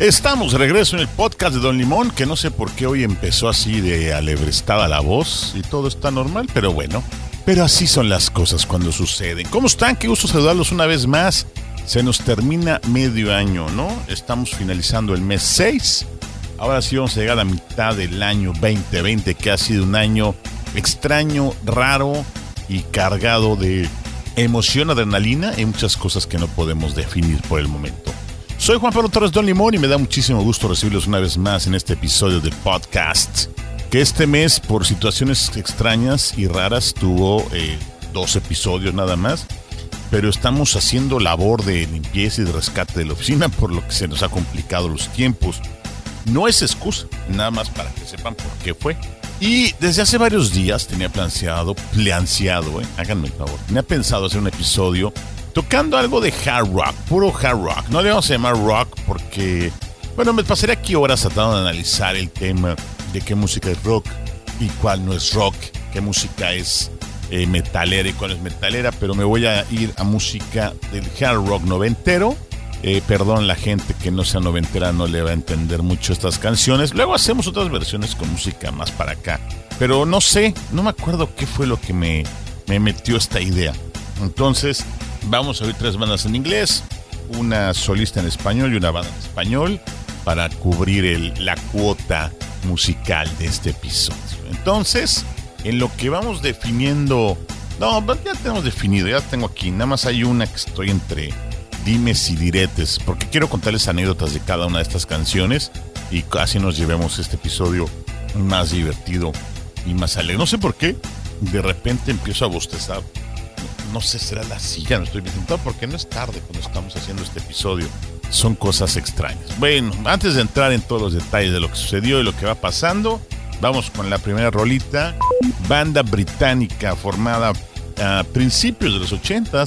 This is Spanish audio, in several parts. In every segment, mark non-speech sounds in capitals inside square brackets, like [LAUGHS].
Estamos de regreso en el podcast de Don Limón, que no sé por qué hoy empezó así de alebrestada la voz y todo está normal, pero bueno. Pero así son las cosas cuando suceden. ¿Cómo están? Qué gusto saludarlos una vez más. Se nos termina medio año, ¿no? Estamos finalizando el mes 6. Ahora sí vamos a llegar a la mitad del año 2020, que ha sido un año extraño, raro y cargado de emoción, adrenalina y muchas cosas que no podemos definir por el momento. Soy Juan Pablo Torres Don Limón y me da muchísimo gusto recibirlos una vez más en este episodio de podcast. Que este mes, por situaciones extrañas y raras, tuvo eh, dos episodios nada más. Pero estamos haciendo labor de limpieza y de rescate de la oficina, [LAUGHS] por lo que se nos ha complicado los tiempos. No es excusa, nada más para que sepan por qué fue. Y desde hace varios días tenía planteado, planteado, eh, háganme el favor, tenía pensado hacer un episodio tocando algo de hard rock, puro hard rock. No le vamos a llamar rock porque, bueno, me pasaría aquí horas tratando de analizar el tema de qué música es rock y cuál no es rock, qué música es eh, metalera y cuál es metalera, pero me voy a ir a música del hard rock noventero. Eh, perdón, la gente que no sea noventera no le va a entender mucho estas canciones. Luego hacemos otras versiones con música más para acá. Pero no sé, no me acuerdo qué fue lo que me, me metió esta idea. Entonces, Vamos a oír tres bandas en inglés, una solista en español y una banda en español para cubrir el, la cuota musical de este episodio. Entonces, en lo que vamos definiendo, no, ya tenemos definido, ya tengo aquí, nada más hay una que estoy entre dimes y diretes, porque quiero contarles anécdotas de cada una de estas canciones y casi nos llevemos este episodio más divertido y más alegre. No sé por qué, de repente empiezo a bostezar no sé, será la silla, no estoy bien porque no es tarde cuando estamos haciendo este episodio. Son cosas extrañas. Bueno, antes de entrar en todos los detalles de lo que sucedió y lo que va pasando, vamos con la primera rolita. Banda británica formada a principios de los 80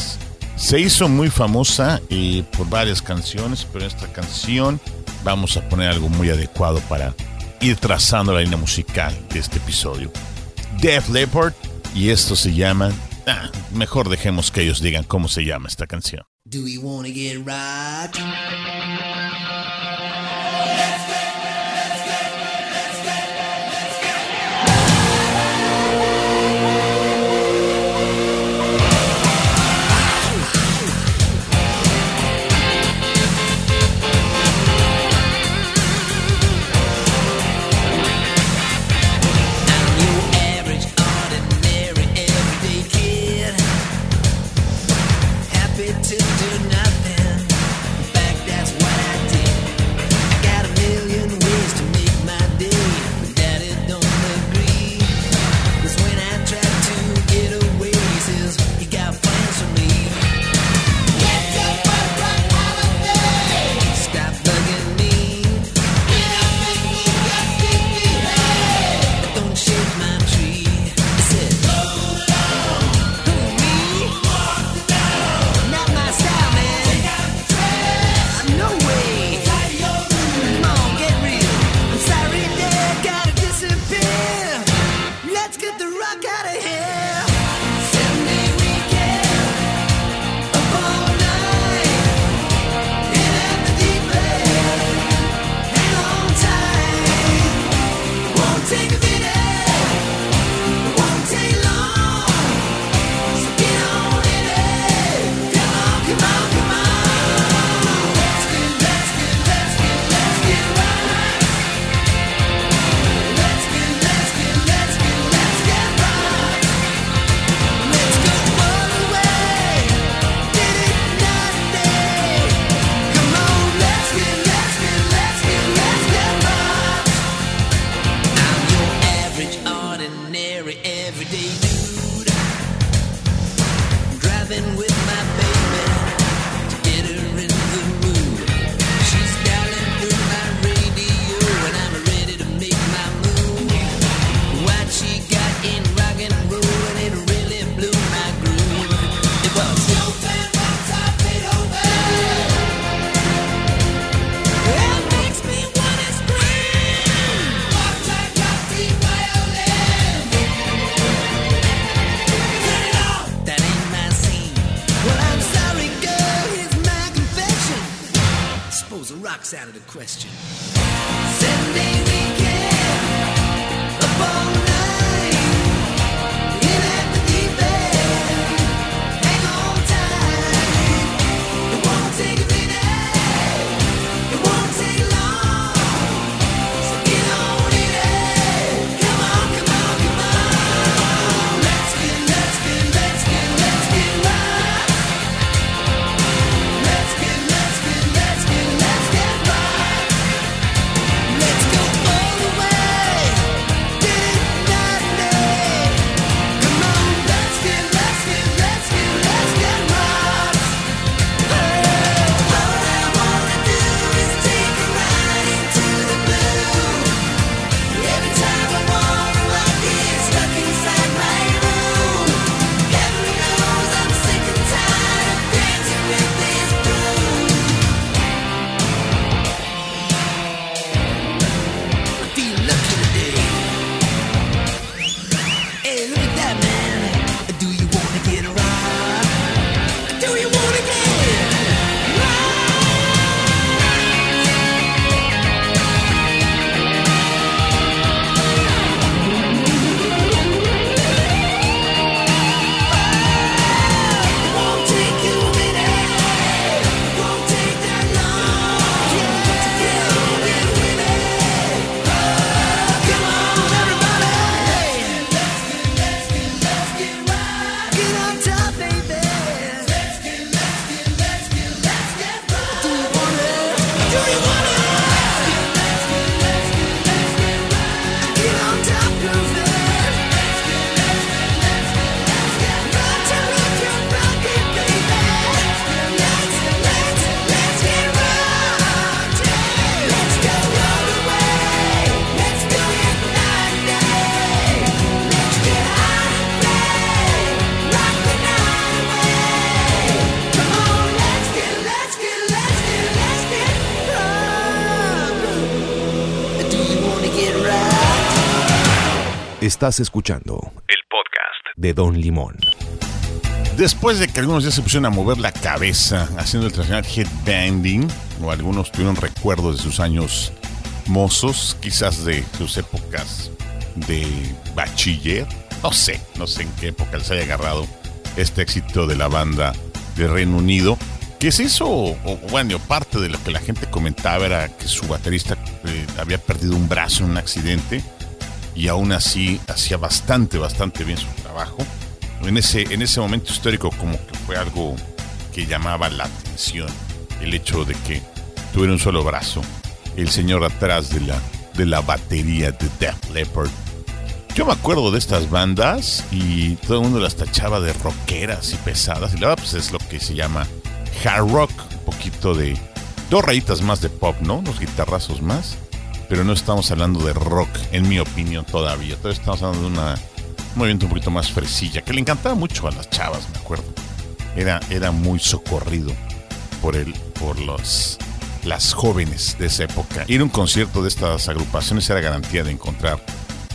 Se hizo muy famosa eh, por varias canciones, pero esta canción vamos a poner algo muy adecuado para ir trazando la línea musical de este episodio. Def Leppard y esto se llama Ah, mejor dejemos que ellos digan cómo se llama esta canción. Do get? Box out of the question. Weekend, Estás escuchando el podcast de Don Limón. Después de que algunos ya se pusieron a mover la cabeza haciendo el tradicional headbanding, o algunos tuvieron recuerdos de sus años mozos, quizás de sus épocas de bachiller, no sé, no sé en qué época les haya agarrado este éxito de la banda de Reino Unido, que se hizo, o, o bueno, parte de lo que la gente comentaba era que su baterista eh, había perdido un brazo en un accidente y aún así hacía bastante, bastante bien su trabajo. En ese, en ese momento histórico como que fue algo que llamaba la atención, el hecho de que tuviera un solo brazo, el señor atrás de la, de la batería de Def Leppard. Yo me acuerdo de estas bandas y todo el mundo las tachaba de rockeras y pesadas, y la verdad pues es lo que se llama hard rock, un poquito de dos rayitas más de pop, ¿no? Unos guitarrazos más pero no estamos hablando de rock, en mi opinión, todavía. Todavía estamos hablando de una, un movimiento un poquito más fresilla, que le encantaba mucho a las chavas, me acuerdo. Era, era muy socorrido por, el, por los, las jóvenes de esa época. Ir a un concierto de estas agrupaciones era garantía de encontrar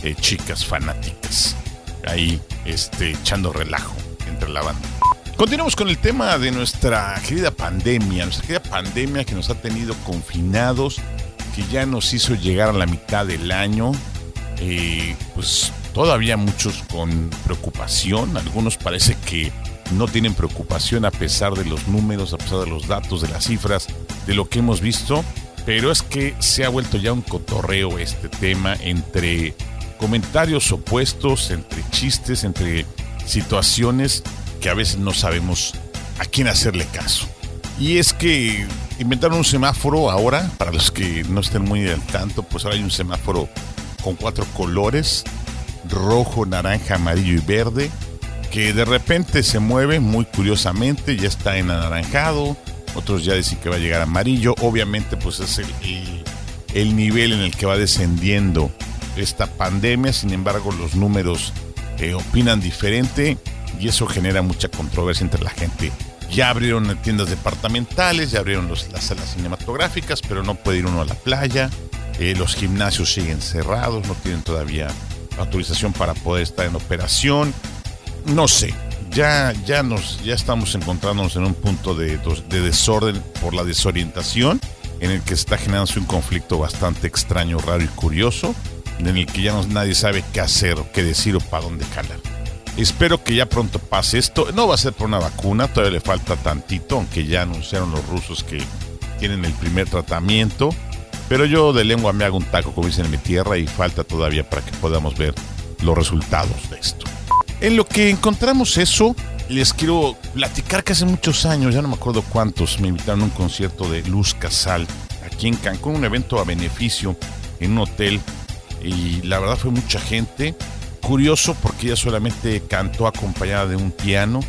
eh, chicas fanáticas ahí este, echando relajo entre la banda. Continuamos con el tema de nuestra querida pandemia, nuestra querida pandemia que nos ha tenido confinados, que ya nos hizo llegar a la mitad del año. Eh, pues todavía muchos con preocupación, algunos parece que no tienen preocupación a pesar de los números, a pesar de los datos, de las cifras, de lo que hemos visto, pero es que se ha vuelto ya un cotorreo este tema entre comentarios opuestos, entre chistes, entre situaciones que a veces no sabemos a quién hacerle caso. Y es que inventaron un semáforo ahora, para los que no estén muy al tanto, pues ahora hay un semáforo con cuatro colores, rojo, naranja, amarillo y verde, que de repente se mueve muy curiosamente, ya está en anaranjado, otros ya dicen que va a llegar amarillo, obviamente pues es el nivel en el que va descendiendo esta pandemia, sin embargo los números eh, opinan diferente y eso genera mucha controversia entre la gente. Ya abrieron tiendas departamentales, ya abrieron las salas cinematográficas, pero no puede ir uno a la playa. Eh, los gimnasios siguen cerrados, no tienen todavía autorización para poder estar en operación. No sé, ya, ya, nos, ya estamos encontrándonos en un punto de, de desorden por la desorientación en el que se está generándose un conflicto bastante extraño, raro y curioso, en el que ya nadie sabe qué hacer, o qué decir o para dónde jalar. Espero que ya pronto pase esto. No va a ser por una vacuna, todavía le falta tantito, aunque ya anunciaron los rusos que tienen el primer tratamiento. Pero yo de lengua me hago un taco, como dicen en mi tierra, y falta todavía para que podamos ver los resultados de esto. En lo que encontramos eso, les quiero platicar que hace muchos años, ya no me acuerdo cuántos, me invitaron a un concierto de Luz Casal aquí en Cancún, un evento a beneficio en un hotel. Y la verdad fue mucha gente. Curioso porque ella solamente cantó acompañada de un piano.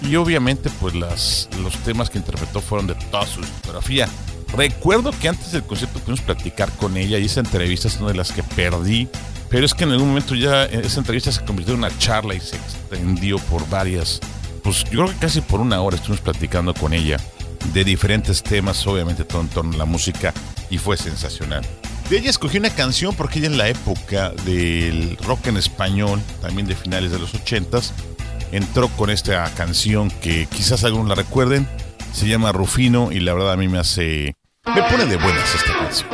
Y obviamente pues las, los temas que interpretó fueron de toda su discografía. Recuerdo que antes del concierto pudimos platicar con ella y esa entrevista es una de las que perdí. Pero es que en algún momento ya esa entrevista se convirtió en una charla y se extendió por varias, pues yo creo que casi por una hora estuvimos platicando con ella de diferentes temas, obviamente todo en torno a la música y fue sensacional. De ella escogí una canción porque ella en la época del rock en español, también de finales de los 80s, entró con esta canción que quizás algunos la recuerden, se llama Rufino y la verdad a mí me hace... me pone de buenas esta canción.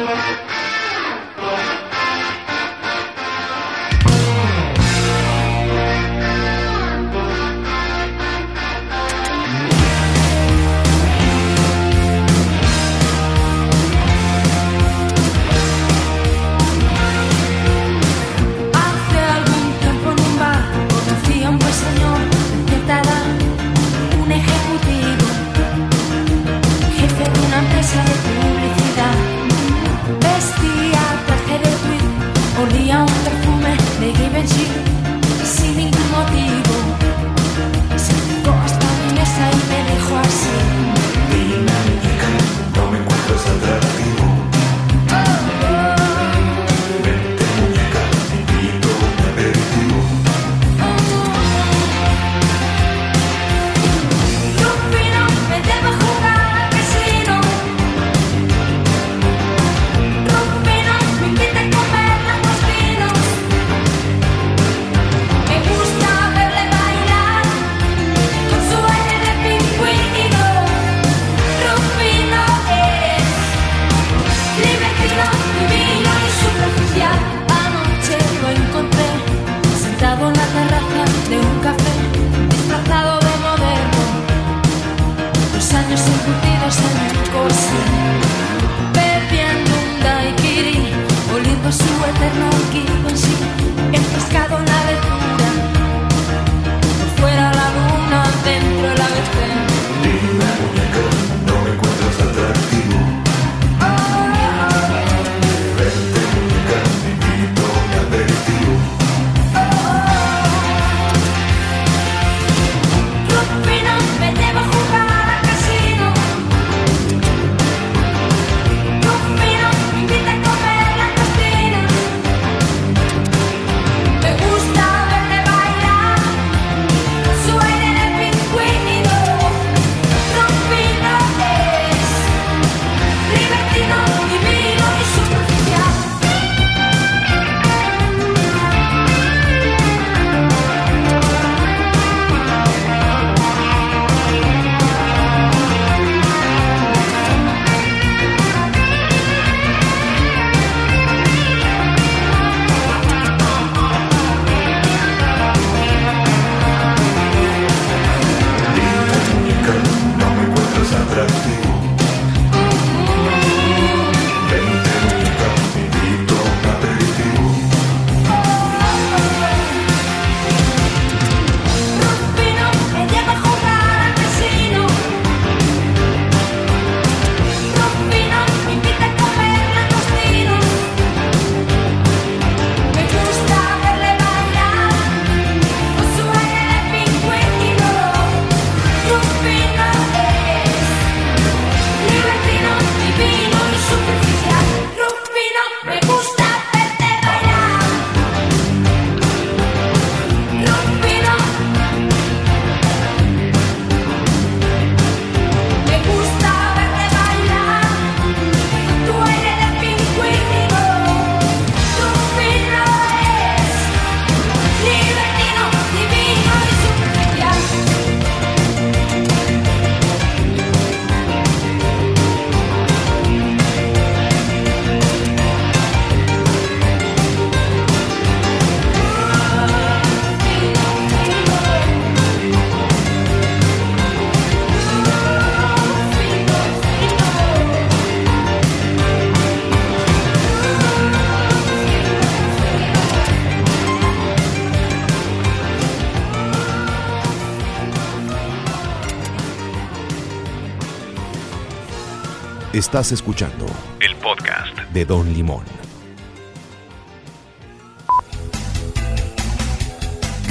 Coche Bebiendo un daiquiri Oliendo su eterno Givenchy Estás escuchando El podcast. de Don Limón.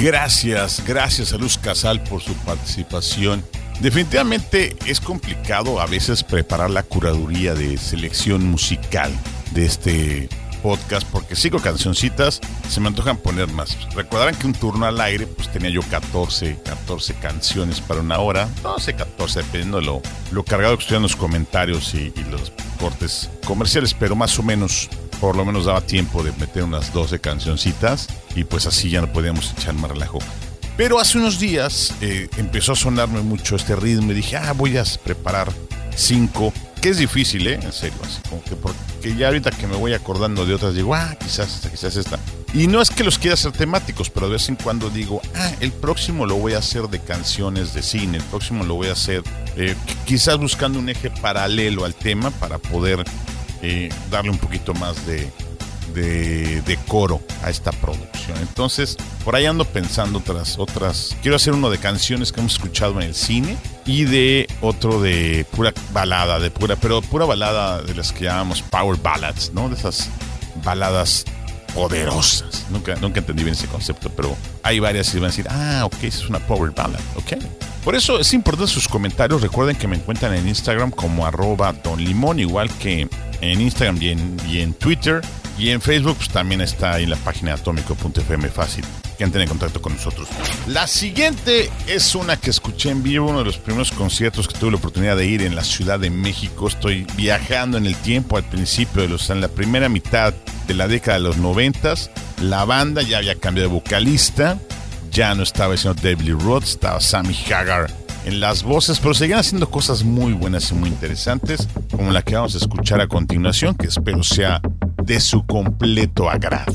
Gracias, gracias a Luz Casal por su participación. Definitivamente es complicado a veces preparar la curaduría de selección musical de este podcast porque cinco cancioncitas se me antojan poner más. Recordarán que un turno al aire pues tenía yo 14, 14 canciones para una hora, 12, 14 dependiendo de lo, lo cargado que estuvieran los comentarios y, los cortes comerciales, pero más o menos por lo menos daba tiempo de meter unas 12 cancioncitas y pues así ya no podíamos echar más relajo. Pero hace unos días eh, empezó a sonarme mucho este ritmo y dije, ah, voy a preparar cinco, que es difícil, ¿eh? En serio, así como que porque ya ahorita que me voy acordando de otras digo, ah, quizás esta, quizás esta. Y no es que los quiera hacer temáticos, pero de vez en cuando digo, ah, el próximo lo voy a hacer de canciones de cine, el próximo lo voy a hacer eh, quizás buscando un eje paralelo al tema para poder eh, darle un poquito más de, de, coro a esta producción. Entonces, por ahí ando pensando otras, otras. Quiero hacer uno de canciones que hemos escuchado en el cine y de otro de pura balada, de pura, pero pura balada de las que llamamos power ballads, ¿no? De esas baladas poderosas. Nunca, nunca entendí bien ese concepto, pero hay varias y van a decir, ah, ok, es una power ballad, ok. Por eso es importante sus comentarios. Recuerden que me encuentran en Instagram como arroba Don Limón, igual que en Instagram y en, y en Twitter. Y en Facebook pues, también está ahí la página atómico.fm fácil que entren en contacto con nosotros. La siguiente es una que escuché en vivo, uno de los primeros conciertos que tuve la oportunidad de ir en la Ciudad de México. Estoy viajando en el tiempo al principio de los, en la primera mitad de la década de los noventas. La banda ya había cambiado de vocalista, ya no estaba el señor David Roth, estaba Sammy Hagar en las voces, pero seguían haciendo cosas muy buenas y muy interesantes, como la que vamos a escuchar a continuación, que espero sea de su completo agrado.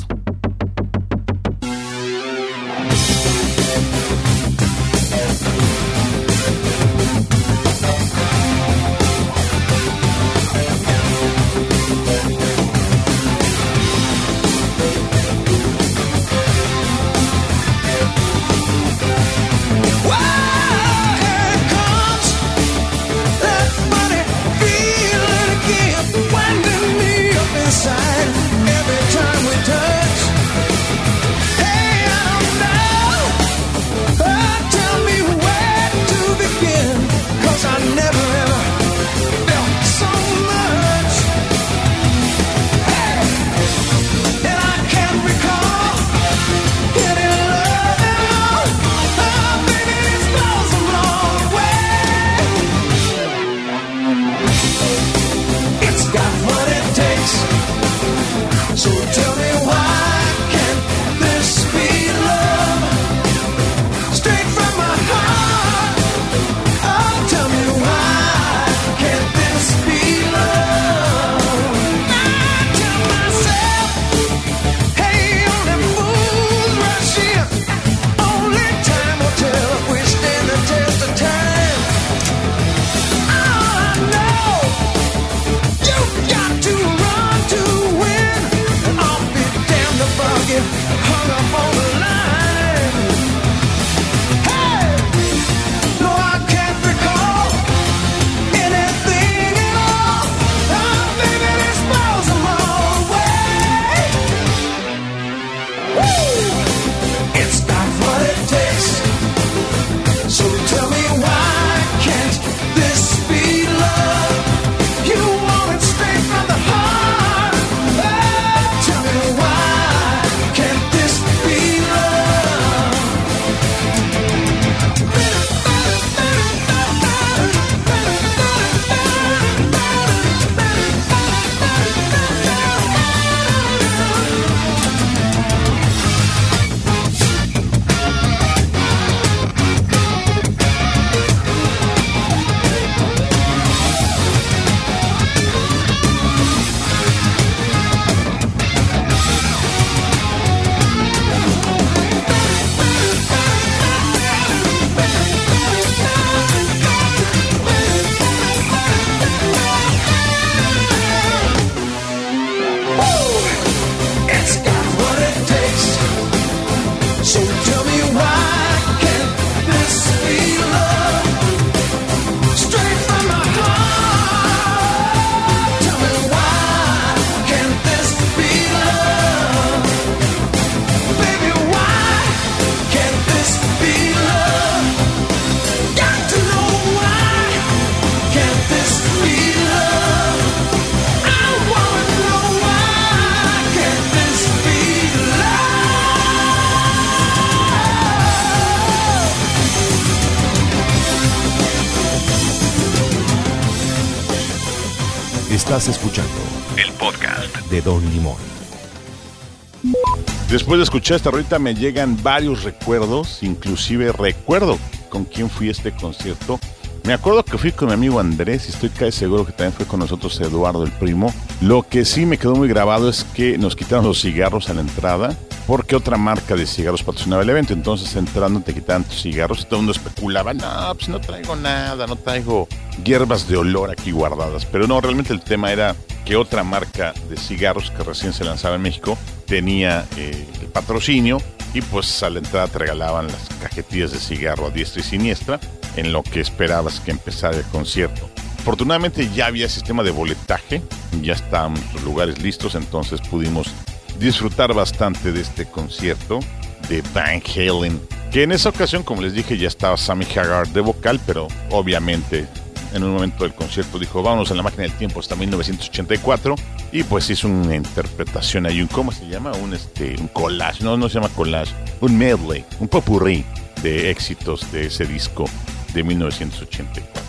Después de escuchar esta rolita me llegan varios recuerdos, inclusive recuerdo con quién fui a este concierto. Me acuerdo que fui con mi amigo Andrés y estoy casi seguro que también fue con nosotros Eduardo, el primo. Lo que sí me quedó muy grabado es que nos quitaron los cigarros a la entrada porque otra marca de cigarros patrocinaba el evento. Entonces entrando te quitaban tus cigarros y todo el mundo especulaba, no, pues no traigo nada, no traigo hierbas de olor aquí guardadas. Pero no, realmente el tema era que otra marca de cigarros que recién se lanzaba en México tenía eh, el patrocinio y pues a la entrada te regalaban las cajetillas de cigarro a diestra y siniestra en lo que esperabas que empezara el concierto. Afortunadamente ya había sistema de boletaje, ya estaban los lugares listos, entonces pudimos disfrutar bastante de este concierto de Van Halen. Que en esa ocasión, como les dije, ya estaba Sammy Hagar de vocal, pero obviamente en un momento del concierto dijo, vámonos a la máquina del tiempo hasta 1984 y pues hizo una interpretación ahí, un, ¿cómo se llama? Un, este, un collage, no, no se llama collage, un medley, un popurrí de éxitos de ese disco de 1984.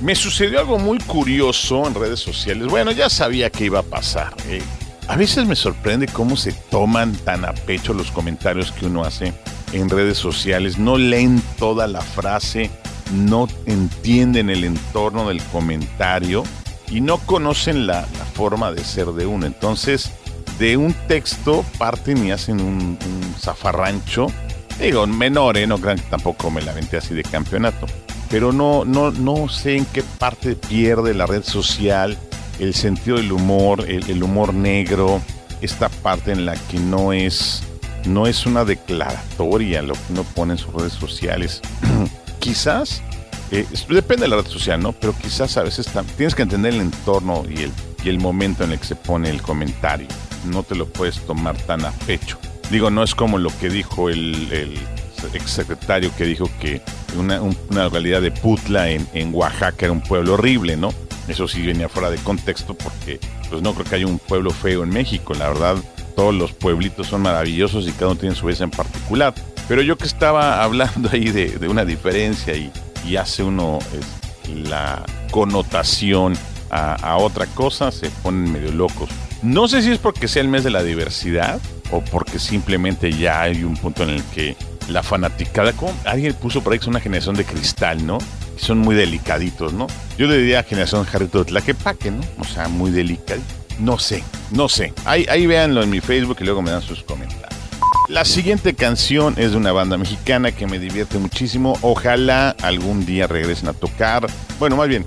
Me sucedió algo muy curioso en redes sociales. Bueno, ya sabía que iba a pasar. eh. A veces me sorprende cómo se toman tan a pecho los comentarios que uno hace en redes sociales. No leen toda la frase, no entienden el entorno del comentario y no conocen la, forma de ser de uno. Entonces, de un texto parten y hacen un, zafarrancho. Digo, menor, ¿eh? no crean que tampoco me la aventé así de campeonato. Pero no, no, no sé en qué parte pierde la red social el sentido del humor, el, humor negro, esta parte en la que no es, no es una declaratoria lo que uno pone en sus redes sociales. [CLEARS THROAT] quizás, eh, depende de la red social, ¿no? Pero quizás a veces tienes que entender el entorno y el, y el momento en el que se pone el comentario. No te lo puedes tomar tan a pecho. Digo, no es como lo que dijo el, el exsecretario que dijo que una, un- una localidad de Putla en Oaxaca era un pueblo horrible, ¿no? Eso sí venía fuera de contexto porque pues no creo que haya un pueblo feo en México. La verdad, todos los pueblitos son maravillosos y cada uno tiene su belleza en particular. Pero yo que estaba [LAUGHS] hablando ahí de, de una diferencia y, y hace uno la connotación a, otra cosa, se ponen medio locos. No sé si es porque sea el mes de la diversidad o porque simplemente ya hay un punto en el que la fanaticada, como alguien puso por ahí una generación de cristal, ¿no? Son muy delicaditos, ¿no? Yo le diría generación jarrito de tlaquepaque, ¿no? O sea, muy delicadito. No sé, no sé. Ahí, ahí véanlo en mi Facebook y luego me dan sus comentarios. La siguiente canción es de una banda mexicana que me divierte muchísimo. Ojalá algún día regresen a tocar. Bueno, más bien,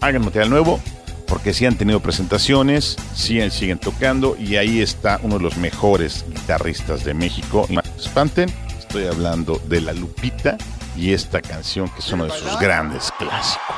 hagan material nuevo. Porque sí han tenido presentaciones, sí siguen tocando y ahí está uno de los mejores guitarristas de México. Espanten, estoy hablando de La Lupita y esta canción que es uno de sus grandes clásicos.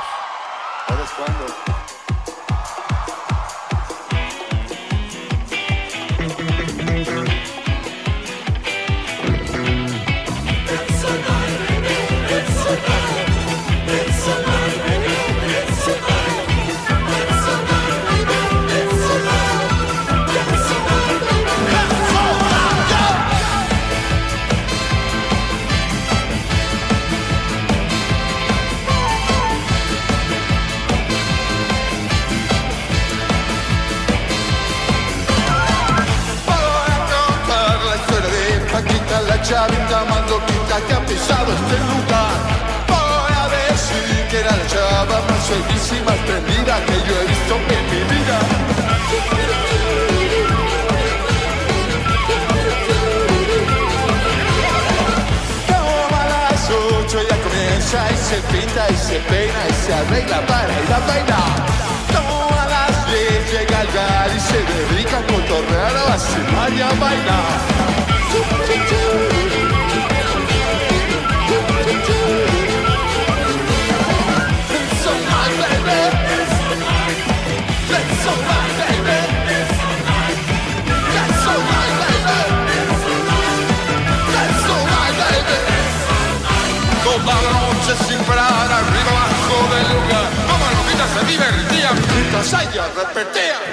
Sajja, repetea.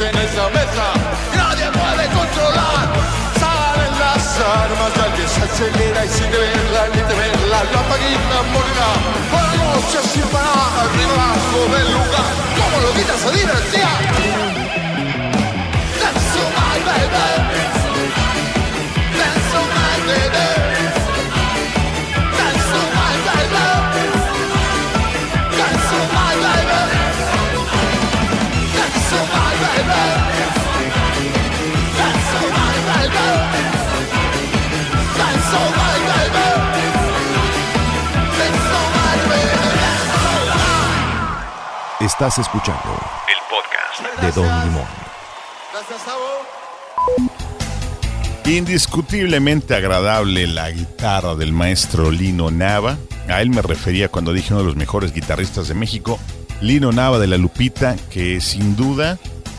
En esa mesa nadie puede controlar. Salen las armas, alguien se acelera y sin verla ni temerla, la paguita morirá. Por la noche sin parar, debajo del lugar, como lo quita se divertía. Estás escuchando El podcast. de Don Limón. Gracias, Sabo. Indiscutiblemente agradable la guitarra del maestro Lino Nava. A él me refería cuando dije uno de los mejores guitarristas de México. Lino Nava de la Lupita, que sin duda,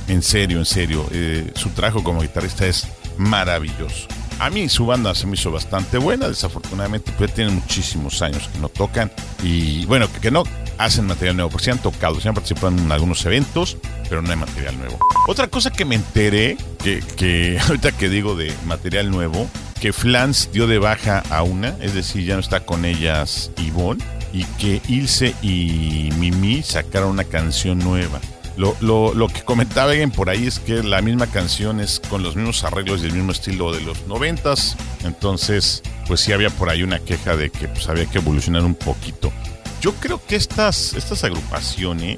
en serio, en serio, eh, su trabajo como guitarrista es maravilloso. A mí su banda se me hizo bastante buena, desafortunadamente, pues tienen muchísimos años que no tocan y bueno, que, que no hacen material nuevo, porque sí han tocado, sí han participado en algunos eventos, pero no hay material nuevo. Otra cosa que me enteré, que, que [LAUGHS] ahorita que digo de material nuevo, que Flans dio de baja a una, es decir, ya no está con ellas Ivonne, y que Ilse y Mimi sacaron una canción nueva. Lo, lo, lo que comentaba alguien por ahí es que la misma canción es con los mismos arreglos y el mismo estilo de los noventas. Entonces, pues sí había por ahí una queja de que pues, había que evolucionar un poquito. Yo creo que estas, estas agrupaciones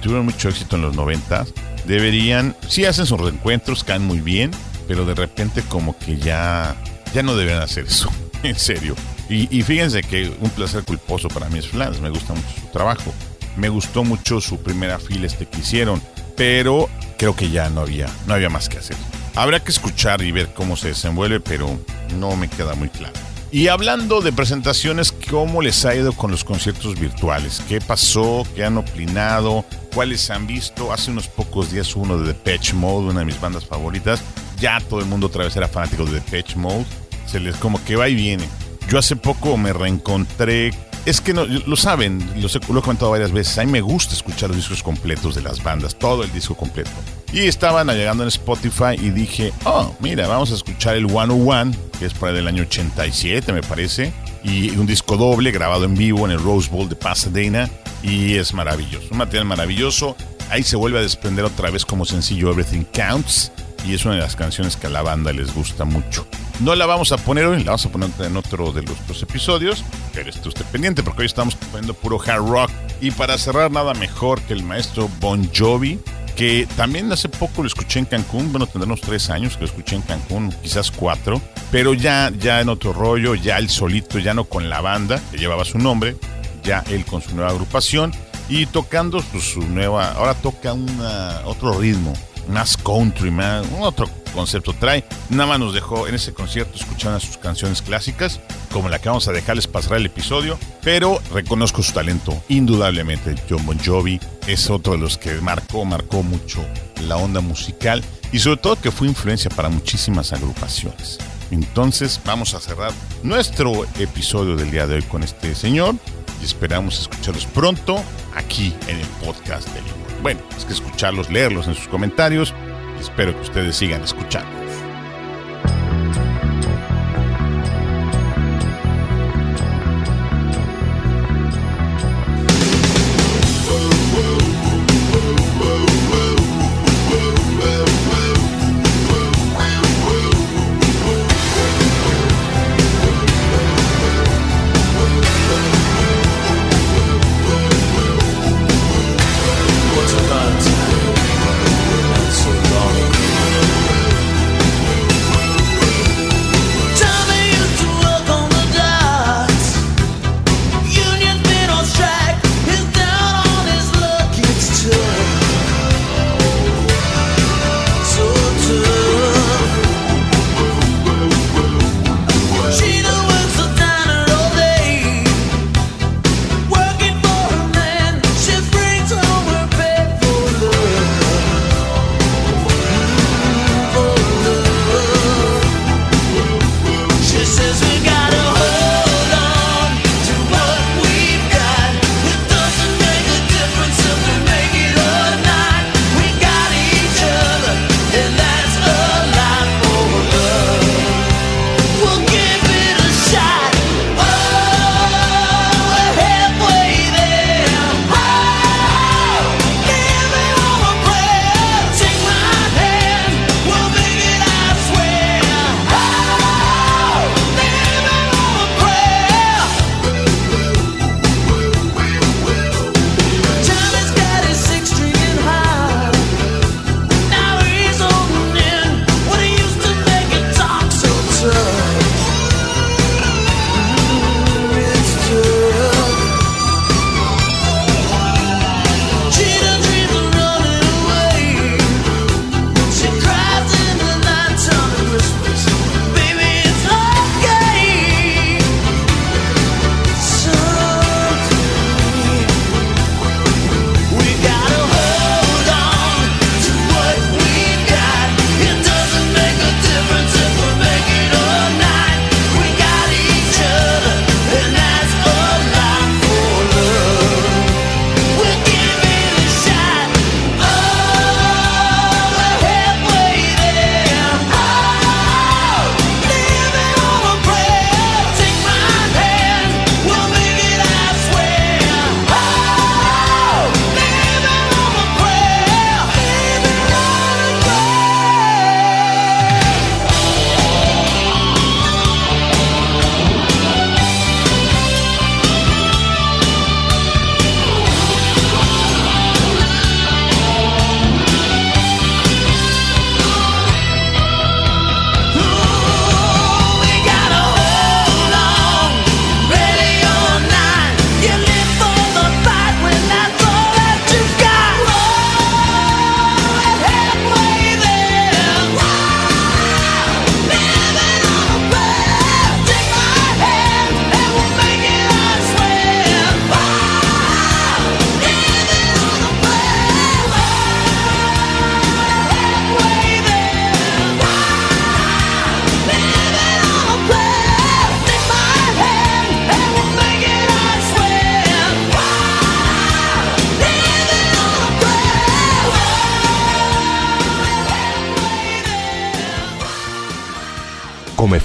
tuvieron mucho éxito en los noventas. Deberían, sí hacen sus reencuentros, caen muy bien, pero de repente como que ya, ya no deberían hacer eso. [LAUGHS] En serio. Y, y fíjense que un placer culposo para mí es Flans. Me gusta mucho su trabajo. Me gustó mucho su primera fila este que hicieron, pero creo que ya no había, no había más que hacer. Habrá que escuchar y ver cómo se desenvuelve, pero no me queda muy claro. Y hablando de presentaciones, ¿cómo les ha ido con los conciertos virtuales? ¿Qué pasó? ¿Qué han opinado? ¿Cuáles han visto? Hace unos pocos días uno de Depeche Mode, una de mis bandas favoritas. Ya todo el mundo otra vez era fanático de Depeche Mode. Se les como que va y viene. Yo hace poco me reencontré es que no, lo saben, lo, sé- lo he comentado varias veces. A mí me gusta escuchar los discos completos de las bandas, todo el disco completo. Y estaban llegando en Spotify y dije, oh, mira, vamos a escuchar el 101, que es para el año 87, me parece. Y un disco doble grabado en vivo en el Rose Bowl de Pasadena. Y es maravilloso, un material maravilloso. Ahí se vuelve a desprender otra vez como sencillo Everything Counts. Y es una de las canciones que a la banda les gusta mucho. No la vamos a poner hoy, la vamos a poner en otro de los dos episodios, pero esté usted pendiente porque hoy estamos poniendo puro hard rock. Y para cerrar, nada mejor que el maestro Bon Jovi, que también hace poco lo escuché en Cancún, bueno, tendrá unos tres años que lo escuché en Cancún, quizás cuatro, pero ya, ya en otro rollo, ya él solito, ya no con la banda que llevaba su nombre, ya él con su nueva agrupación y tocando su nueva, ahora toca una, otro ritmo, más country, más, otro concepto trae. Nada más nos dejó en ese concierto escuchando sus canciones clásicas, como la que vamos a dejarles pasar el episodio, pero reconozco su talento, indudablemente. John Bon Jovi es otro de los que marcó, marcó mucho la onda musical y sobre todo que fue influencia para muchísimas agrupaciones. Entonces vamos a cerrar nuestro episodio del día de hoy con este señor esperamos escucharlos pronto aquí en el podcast de Limón. Bueno, es que escucharlos, leerlos en sus comentarios espero que ustedes sigan escuchando.